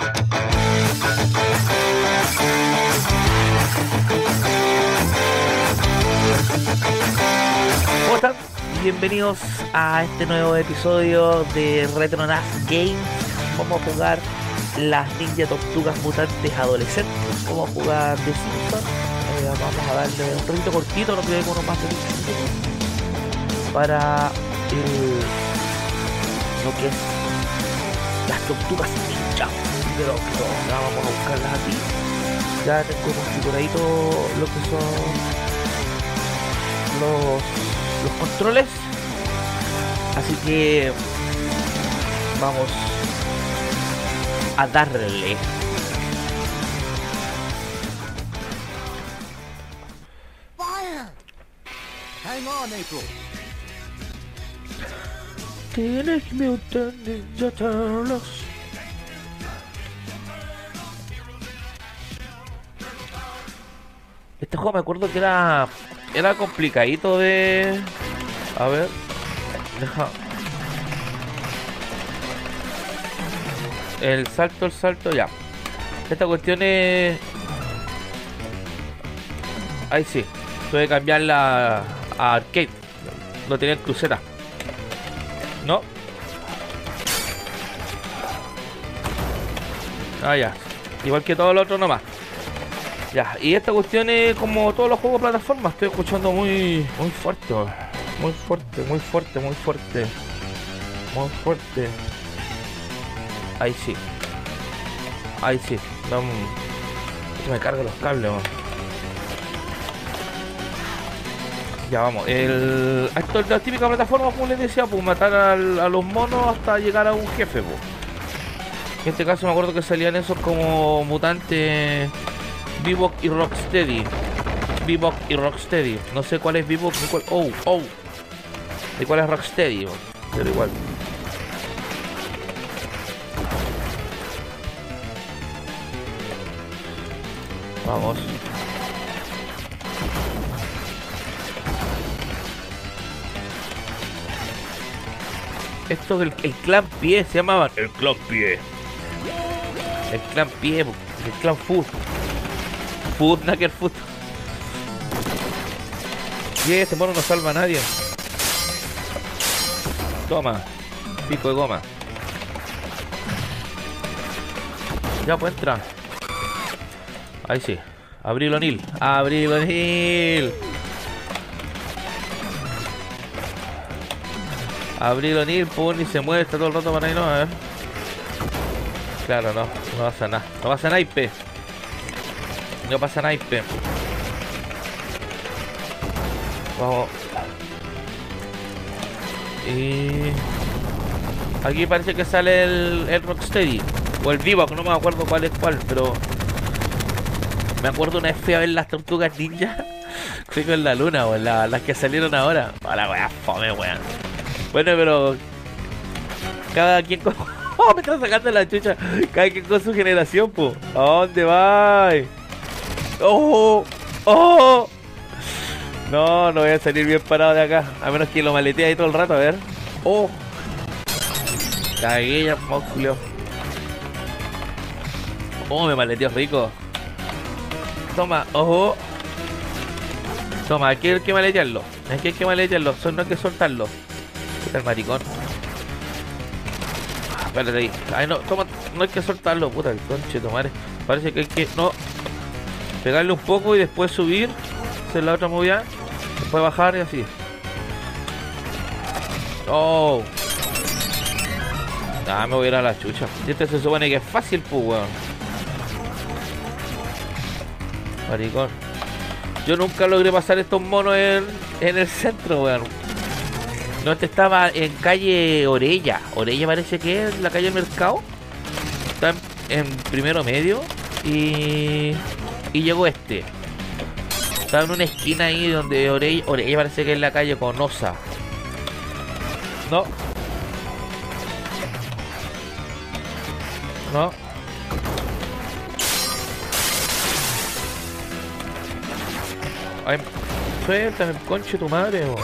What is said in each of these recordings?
¿Cómo están? Bienvenidos a este nuevo episodio de Retronas Games. Vamos a jugar las Ninja Tortugas Mutantes Adolescentes. Vamos a jugar The Simpsons. Eh, vamos a darle un poquito cortito, no creo que uno más de 10 minutos. Para el, lo que es las tortugas ya vamos a buscarlas aquí. Ya tengo configuradito lo que son los, los controles. Así que vamos a darle. Fire! Hang on, Este juego me acuerdo que era era complicadito de a ver deja. El salto el salto ya. Esta cuestión es ahí sí tuve que cambiarla a arcade lo tenía en crucera no ah ya igual que todo lo otro nomás ya, y esta cuestión es como todos los juegos de plataforma, estoy escuchando muy muy fuerte, muy fuerte, muy fuerte, muy fuerte. Muy fuerte. Ahí sí. Ahí sí. Vamos. Me carga los cables, man. Ya vamos. El... Esto es la típica plataforma, como les decía, pues matar al- a los monos hasta llegar a un jefe, pues. En este caso me acuerdo que salían esos como mutantes Bebop y Rocksteady. Bebop y Rocksteady. No sé cuál es Bebop ni cuál. Oh, oh. ¿De cuál es Rocksteady? Pero igual. Vamos. Esto del el clan pie se llamaban. El clan pie. El clan pie, el clan food. Food, Knuckle Food. Y este mono no salva a nadie. Toma. Pico de goma. Ya pues entra. Ahí sí. Abril O'Neill. Abril O'Neill. Abril O'Neill, pum, y se mueve, está todo el rato para ahí, no, a ver. Claro, no, no pasa nada. No pasa naipe. No pasa naipe. Vamos. Y... Aquí parece que sale el, el Rocksteady. O el Bebop, no me acuerdo cuál es cuál, pero... Me acuerdo una vez fui a ver las tortugas ninja. Fui con la luna, o la- las que salieron ahora. A la weá, fome, weón. Bueno, pero... Cada quien con... ¡Oh, me están sacando la chucha! Cada quien con su generación, po. ¿A dónde va? ¡Oh! ¡Oh! No, no voy a salir bien parado de acá. A menos que lo maletee ahí todo el rato, a ver. ¡Oh! Cagué ya, Julio. ¡Oh, me maleteó rico! Toma, ojo. Toma, aquí hay que maletearlo. Aquí hay que maletearlo. No hay que soltarlo. El maricón. Ah, Espérate ahí. Ay, no, toma, no hay que soltarlo, puta el conche, tomar. Parece que hay que. No. Pegarle un poco y después subir. Hacer la otra movida. Después bajar y así. Oh. Ah, me voy a ir a la chucha. Este se supone que es fácil, pues, weón. Maricón. Yo nunca logré pasar estos monos en, en el centro, weón. No, este estaba en calle Orella. Orella parece que es la calle Mercado. Está en primero medio. Y. Y llegó este. Estaba en una esquina ahí donde Orella, Orella parece que es la calle Conosa. No. No. Ay, suéltame, conche tu madre, bo.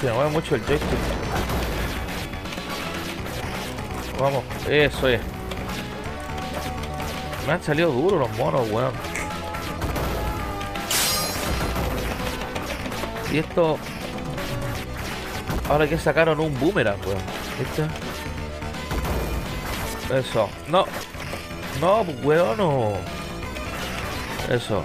Se me mueve mucho el joystick. Vamos, eso es. Me han salido duros los monos, weón. Y esto... Ahora que sacaron un boomerang, weón. ¿Viste? Eso. No. No, weón, no. Eso.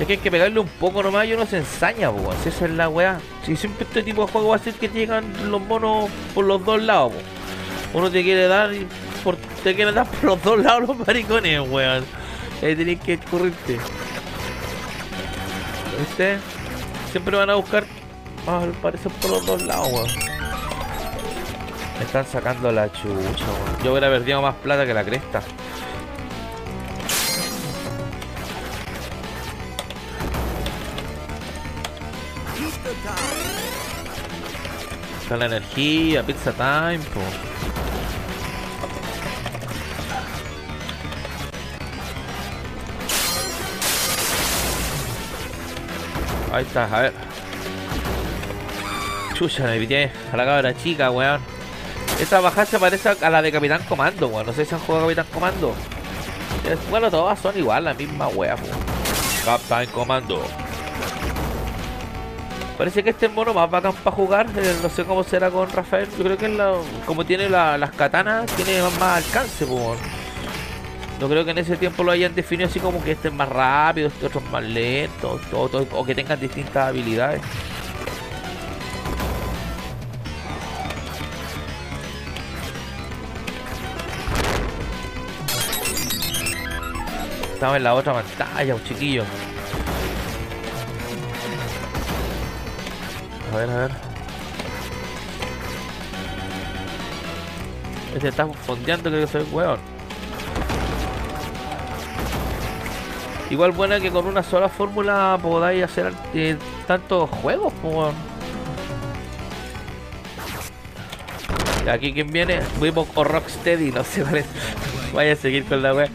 Es que hay que pegarle un poco nomás y uno se ensaña, weón. Si esa es la weá. Si siempre este tipo de juego va a ser que llegan los monos por los dos lados, weón. Uno te quiere dar y te quiere dar por los dos lados los maricones, weón. Ahí tenés que escurrirte. ¿Viste? Siempre van a buscar. Ah, parece por los dos lados, weón. Me están sacando la chucha, weón. Yo hubiera perdido más plata que la cresta. Está la energía, pizza time, po. Ahí está, a ver. Chucha, me pillé a la cabra chica, weón. Esta bajada se parece a la de Capitán Comando, weón. No sé si han jugado Capitán Comando. Bueno, todas son igual, la misma wea, po. Capitán Comando. Parece que este es mono más bacán para jugar. eh, no sé cómo será con Rafael. Yo creo que la- como tiene la- las katanas, tiene más, más alcance. po. No creo que en ese tiempo lo hayan definido así como que este es más rápido, este otro es más lento, todo- o que tengan distintas habilidades. Estaba en la otra pantalla, un chiquillo. A ver, a ver. Este está fondeando, creo que soy weón. Igual buena que con una sola fórmula podáis hacer eh, tantos juegos, po, weón. Y aquí quien viene, Wimo o Rocksteady, no sé es. Vaya a seguir con la wea.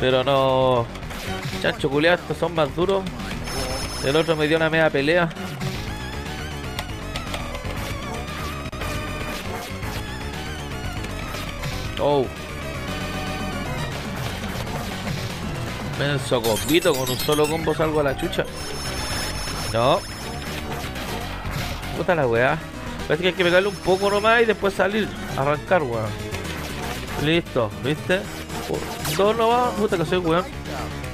Pero no. Chancho culiado, estos son más duros. El otro me dio una media pelea. Oh. Menso combito, con un solo combo salgo a la chucha. No. Puta la weá. Parece que hay que pegarle un poco nomás y después salir. Arrancar, weón. Listo, ¿viste? Dos nomás. Puta que soy weón.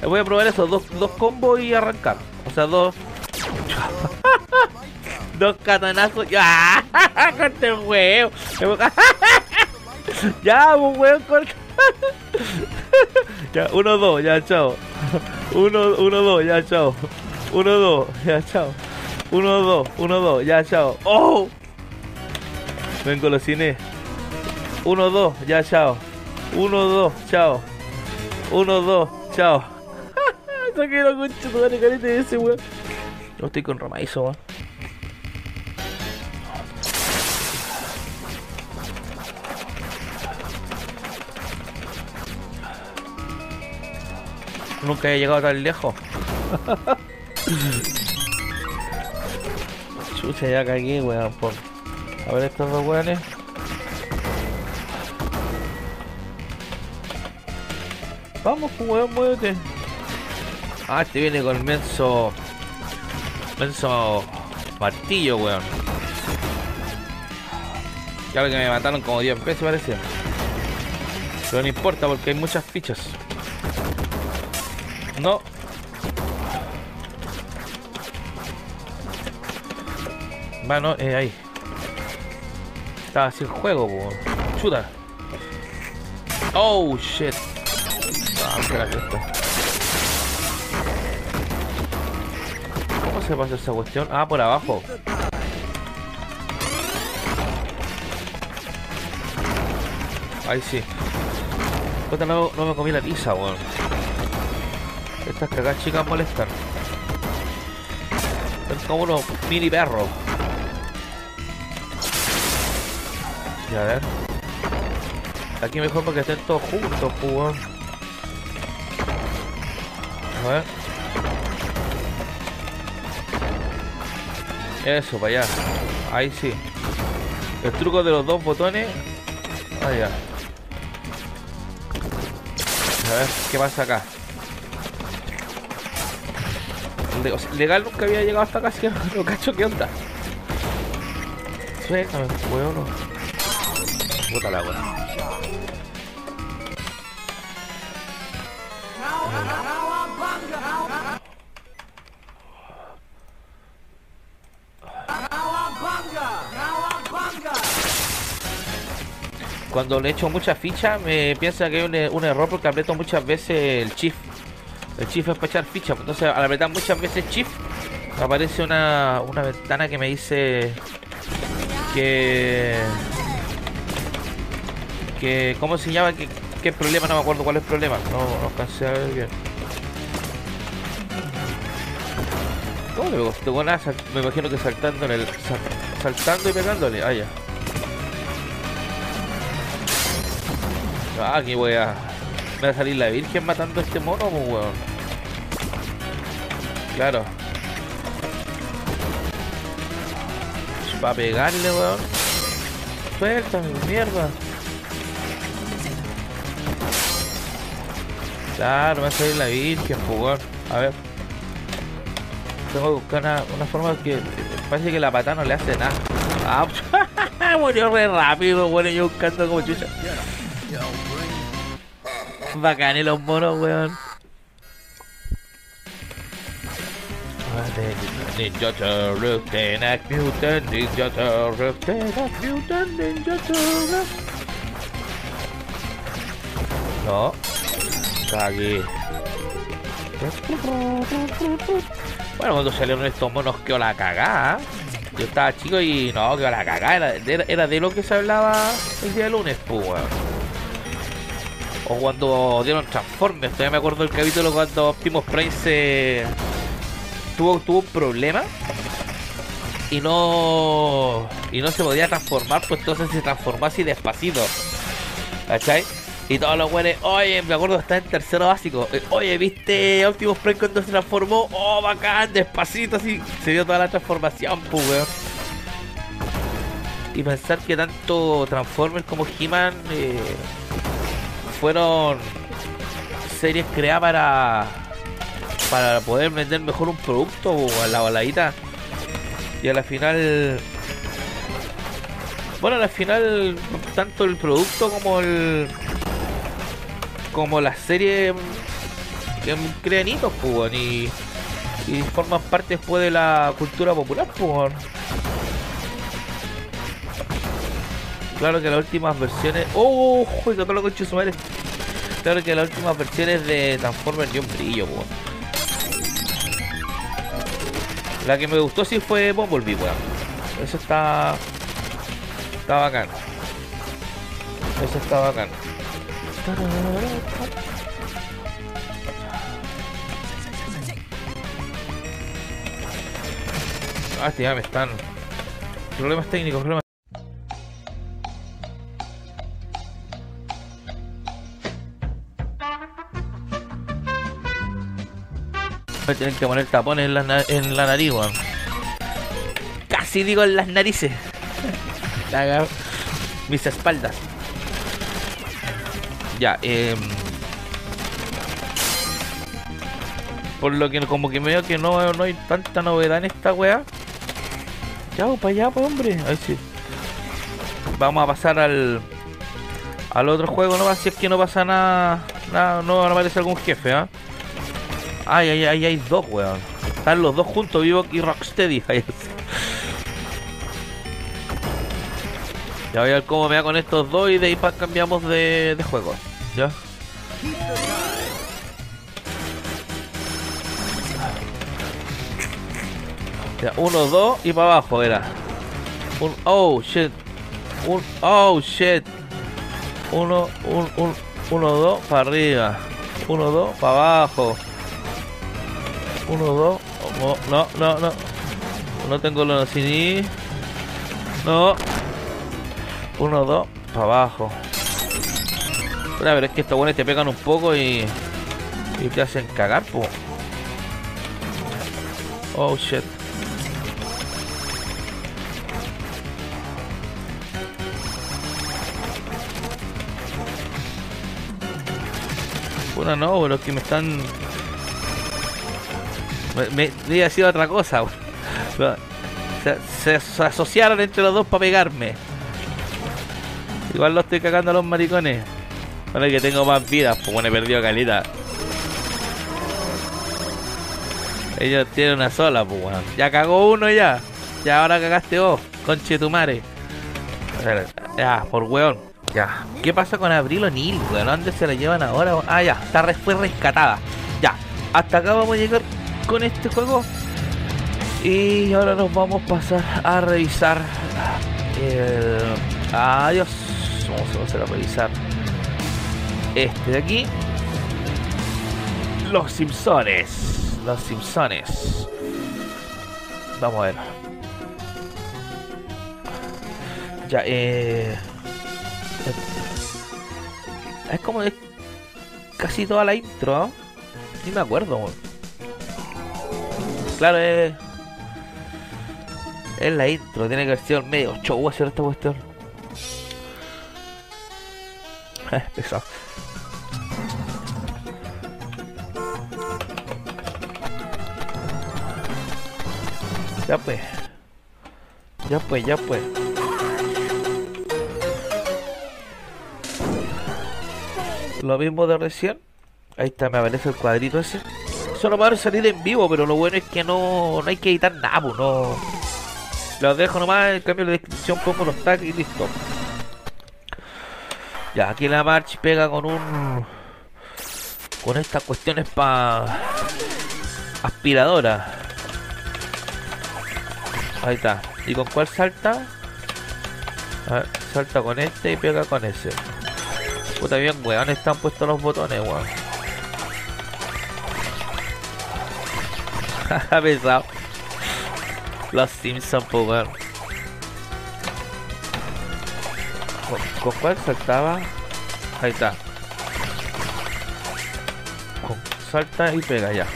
Voy a probar esos dos, dos combos y arrancar. O sea, dos. dos katanazos. ¡Ya! ¡Corte el huevo! ya, pues weón, corta. Ya, uno, dos, ya, chao. Uno, uno, dos, ya, chao. Uno, dos, ya, chao. Uno, dos, uno, dos, ya, chao. ¡Oh! Vengo los cines. Uno, dos, ya, chao. Uno, dos, chao. Uno, dos, chao. Saqué la concha, tu de ese weón. Yo estoy con Romaizo, weón. Nunca he llegado tan lejos. Chucha, ya cagué, weón. Por... A ver estos dos weones. Vamos, pues, weón, muévete. Ah, este viene con menso. Menso. Martillo, weón. Claro que me mataron como 10 veces, parece. Pero no importa porque hay muchas fichas. No. Bueno, eh, ahí. Estaba el juego, weón. Chuta. Oh, shit. Ah, esto. ¿Cómo se pasa esa cuestión? Ah, por abajo. Ahí sí. Puta, no, no me comí la pizza, weón. Estas cagadas chicas molestan. Son como unos mini perros. Y a ver. Aquí mejor porque estén todos juntos, pues, weón. A ver. Eso, para allá. Ahí sí. El truco de los dos botones. Ya. A ver, ¿qué pasa acá? Le- o sea, legal nunca había llegado hasta acá, así que cacho qué onda. Suéltame, weón. Puta la weón. Cuando le echo muchas fichas, me piensa que hay un, un error porque aprieto muchas veces el shift. El shift es para echar fichas. Entonces, al apretar muchas veces shift, aparece una, una ventana que me dice que. que ¿Cómo se llama? ¿Qué, qué problema? No me acuerdo cuál es el problema. No, no alcancé a ver bien. ¿Cómo le costó con nada? Me imagino que saltando en el. sal- saltando y pegándole. Ah, ya. Ah, qué. Me va a salir la virgen matando a este mono, pues weón. Claro. Para pegarle, weón. Suéltame, mierda. Claro, me va a salir la virgen, weón. A ver. Tengo que buscar una, una forma que. Parece que la pata no le hace nada. Ah, murió re rápido, bueno, yo buscando como chucha. Bacanes los monos, weón. Ninja Turtle, Teenage Mutant Ninja Turtle, Teenage Mutant Ninja Turtle. No. Está aquí. Bueno, cuando salieron estos monos quedó la cagada. Yo estaba chico y no, quedó la cagada. Era, de lo que se hablaba el día lunes, pues. O cuando dieron Transformers, todavía me acuerdo del capítulo cuando Optimus Prime se tuvo, tuvo un problema y no y no se podía transformar, pues entonces se transformó así despacito. ¿Cachai? Y todos los güeyes, oye, me acuerdo estaba en tercero básico. eh, Oye, ¿viste Optimus Prime cuando se transformó? Oh, bacán, despacito, así. Se dio toda la transformación, pues, weón. Y pensar que tanto Transformers como He-Man eh, fueron series creadas para para poder vender mejor un producto a la baladita y a la final bueno a la final tanto el producto como el como las series que crean hitos pues, y, forman parte después de la cultura popular pues. Claro que las últimas versiones. ¡Oh! ¡Joder! todo lo concho su madre! Claro que las últimas versiones de Transformers dio un brillo. La que me gustó sí fue Bumblebee, weón. Eso está. Está bacán. Eso está bacán. Ah, este ya me están. Problemas técnicos, problemas. Voy a tener que poner tapones en la, en la nariz, weón. Casi digo en las narices. Mis espaldas. Ya, eh. Por lo que como que veo que no, no hay tanta novedad en esta weá. Ya, para allá, pues hombre. Ahí sí. Vamos a pasar al. Al otro juego, no si es que no pasa nada. nada no aparece algún jefe, ¿ah? Ay, ay, ay, hay dos, weón. Están los dos juntos, Vivo y Rocksteady. Ya voy a ver cómo me va con estos dos y de ahí cambiamos de, de juego. ¿Ya? Ya, uno, dos y para abajo era. Un, oh, shit. Un, oh, shit. Uno, un, un, uno, dos, para arriba. Uno, dos, para abajo. 1, 2. No, no, no. No tengo la ni. No. 1, 2. Para abajo. Pero ver, es que estos buenos te pegan un poco y. Y te hacen cagar, po. Oh shit. Bueno, no, los que me están me, me, sido otra cosa. Se, se- se asociaron entre los dos para pegarme. Igual lo estoy cagando a los maricones. Ahora que tengo más vidas, pues bueno, he perdido calita. Ellos tienen una sola, pues bueno. Ya cagó uno ya. Ya ahora cagaste vos, conche tu madre. Ya, por weón. Ya. ¿Qué pasa con Abril O'Neill, weón? ¿Dónde se la llevan ahora? Ah, ya. Está fue rescatada. Ya. Hasta acá vamos a llegar con este juego. Y ahora nos vamos a pasar a revisar el... Adiós. Vamos a pasar a revisar este de aquí. Los Simpsones. Los Simpsones. Vamos a ver. Ya, eh. Es como es casi toda la intro, ¿no? Ni me acuerdo. Claro, es. Es la intro, tiene que haber sido el medio show hacer esta cuestión. Pesado. Ya pues. Ya pues, ya pues. Lo mismo de recién. Ahí está, me aparece el cuadrito ese. Solo va a salir en vivo, pero lo bueno es que no, no hay que editar nada, pues, no. Los dejo nomás, en cambio la descripción pongo los tags y listo. Ya, aquí la March pega con un... Con estas cuestiones para... Aspiradora. Ahí está. ¿Y con cuál salta? A ver, salta con este y pega con ese. Puta bien, weón, están puestos los botones, weón. Jaja, pesado. Los Simpsons, po, weón. ¿Con, con cuál saltaba? Ahí está. Con- salta y pega ya.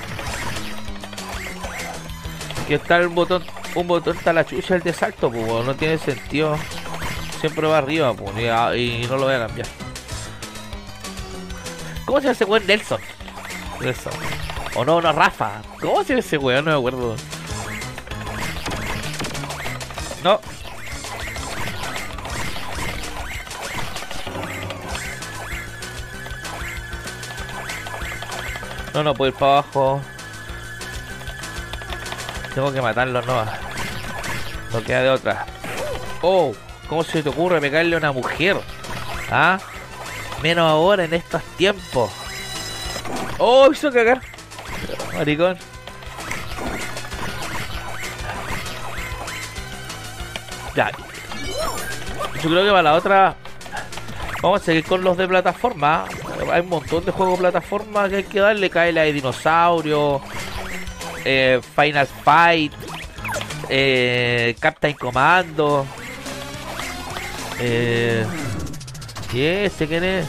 Aquí está el botón. Un botón está la chucha el de salto, pues no tiene sentido. Siempre va arriba, pues, y, a- y no lo voy a cambiar. ¿Cómo se ese weón Nelson? Nelson. O no, no, Rafa. ¿Cómo se llama ese weón? No me acuerdo. No. No, no puedo ir para abajo. Tengo que matarlo, no. No queda de otra. Oh, ¿cómo se te ocurre pegarle a una mujer? ¿Ah? Menos ahora en estos tiempos. Oh, hizo cagar. Maricón. Ya. Yo creo que para la otra. Vamos a seguir con los de plataforma. Hay un montón de juegos plataforma que hay que darle. Cae la de dinosaurio. eh, Final Fight. Eh, Captain Commando. Eh, ¿Y ese quién es?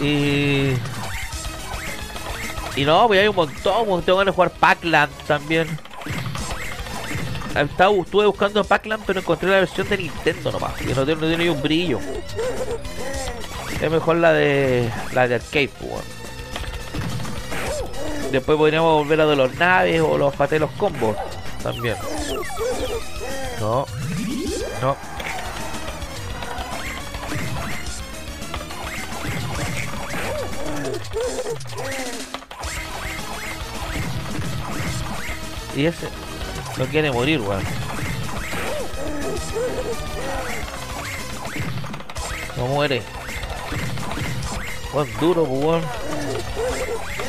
Y. Y no, pues hay un montón. pues, Tengo ganas de jugar Pac-Land también. Estaba, estuve buscando Pac-Land, pero encontré la versión de Nintendo nomás. Que no tiene, no tiene ni un brillo. Es mejor la de. La de arcade, pues. Después podríamos volver a de los naves o los paté los combos. También. No. No. Y ese no quiere morir, weón. No muere. Weón duro, pues, weón.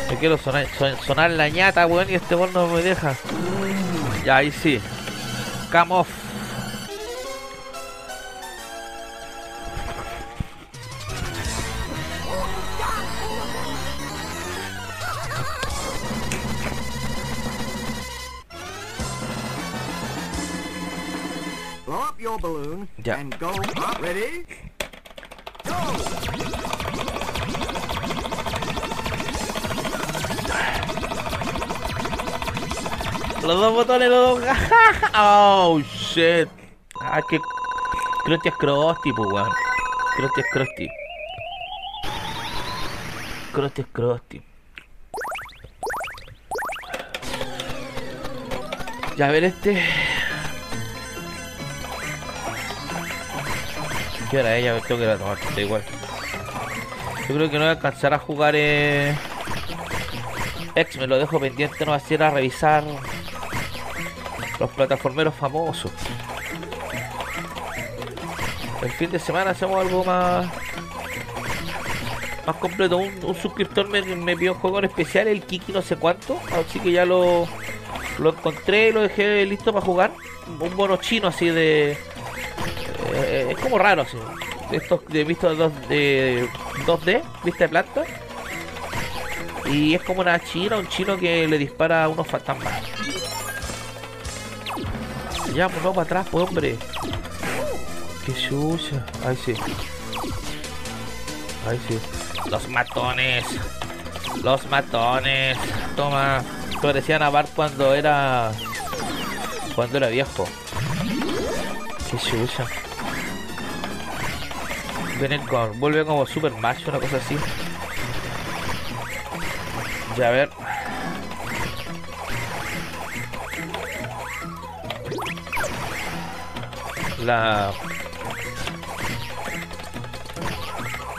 Me quiero sonar, son- sonar la ñata, weón, y este weón no me deja. Ya, ahí sí. Come off. Blow up your balloon Yeah. and go up. Ready? Los dos botones, los dos. oh, shit. Ah, que. Krusty es Krusty, pues, weón. Krusty es Krusty. Krusty es Krusty. Ya a ver este. ¿Qué hora es? Ya tengo que ir a tomar, da igual. Yo creo que no voy a alcanzar a jugar eh... X, me lo dejo pendiente, no va a ser a revisar los plataformeros famosos. El fin de semana hacemos algo más más completo. Un, suscriptor me, me pidió un juego en especial, el Kiki no sé cuánto. Así que ya lo, lo encontré y lo dejé listo para jugar. Un mono chino así de... eh, es como raro. De estos de visto dos- de 2D, vista de planta. Y es como una china, un chino que le dispara a unos fantasmas. Ya, pues no para atrás, pues hombre. Qué sucia. Ahí sí. Ahí sí. Los matones. Los matones. Toma. Parecían a Bart cuando era. Cuando era viejo. Qué sucia. Vuelve como super macho, una cosa así. Ya a ver. La.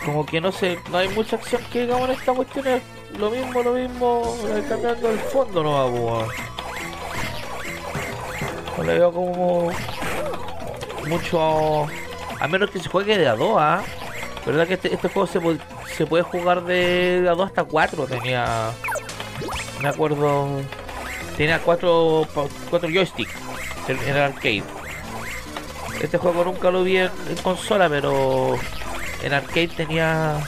Como que no sé, no hay mucha acción que digamos en esta cuestión. Es lo mismo, lo mismo, cambiando el fondo no va, No le veo como mucho. A menos que se juegue de a 2, ¿ah? ¿Verdad que este, este juego se, se puede jugar de a 2 hasta 4? Tenía. Me acuerdo. Tenía 4 cuatro joysticks en, en el arcade. Este juego nunca lo vi en, en consola, pero en arcade tenía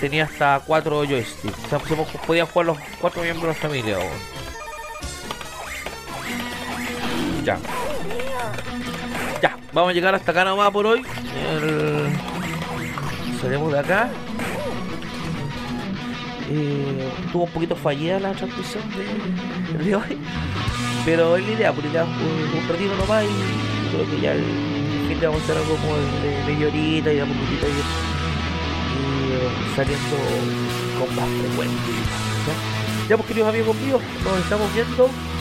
tenía hasta 4 joysticks. O sea, se po- podían jugar los 4 miembros de la familia. Ya. Ya, vamos a llegar hasta acá nomás por hoy. El... Salimos de acá. Eh, tuvo un poquito fallida la transmisión de, de hoy. Pero es la idea, por la idea fue un ratito nomás y creo que ya el fin de vamos a hacer algo como de media y de poquitito ir, ir saliendo con más frecuencia. ¿ya? ya pues queridos amigos míos, nos estamos viendo.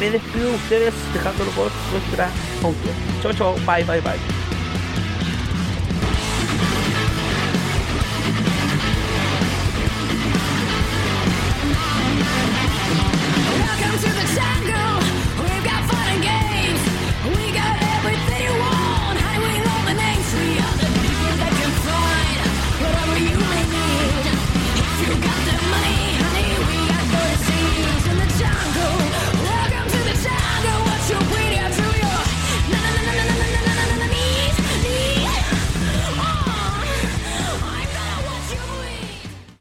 Me despido de ustedes dejándolo por nuestra audio. Chau chau, bye bye bye.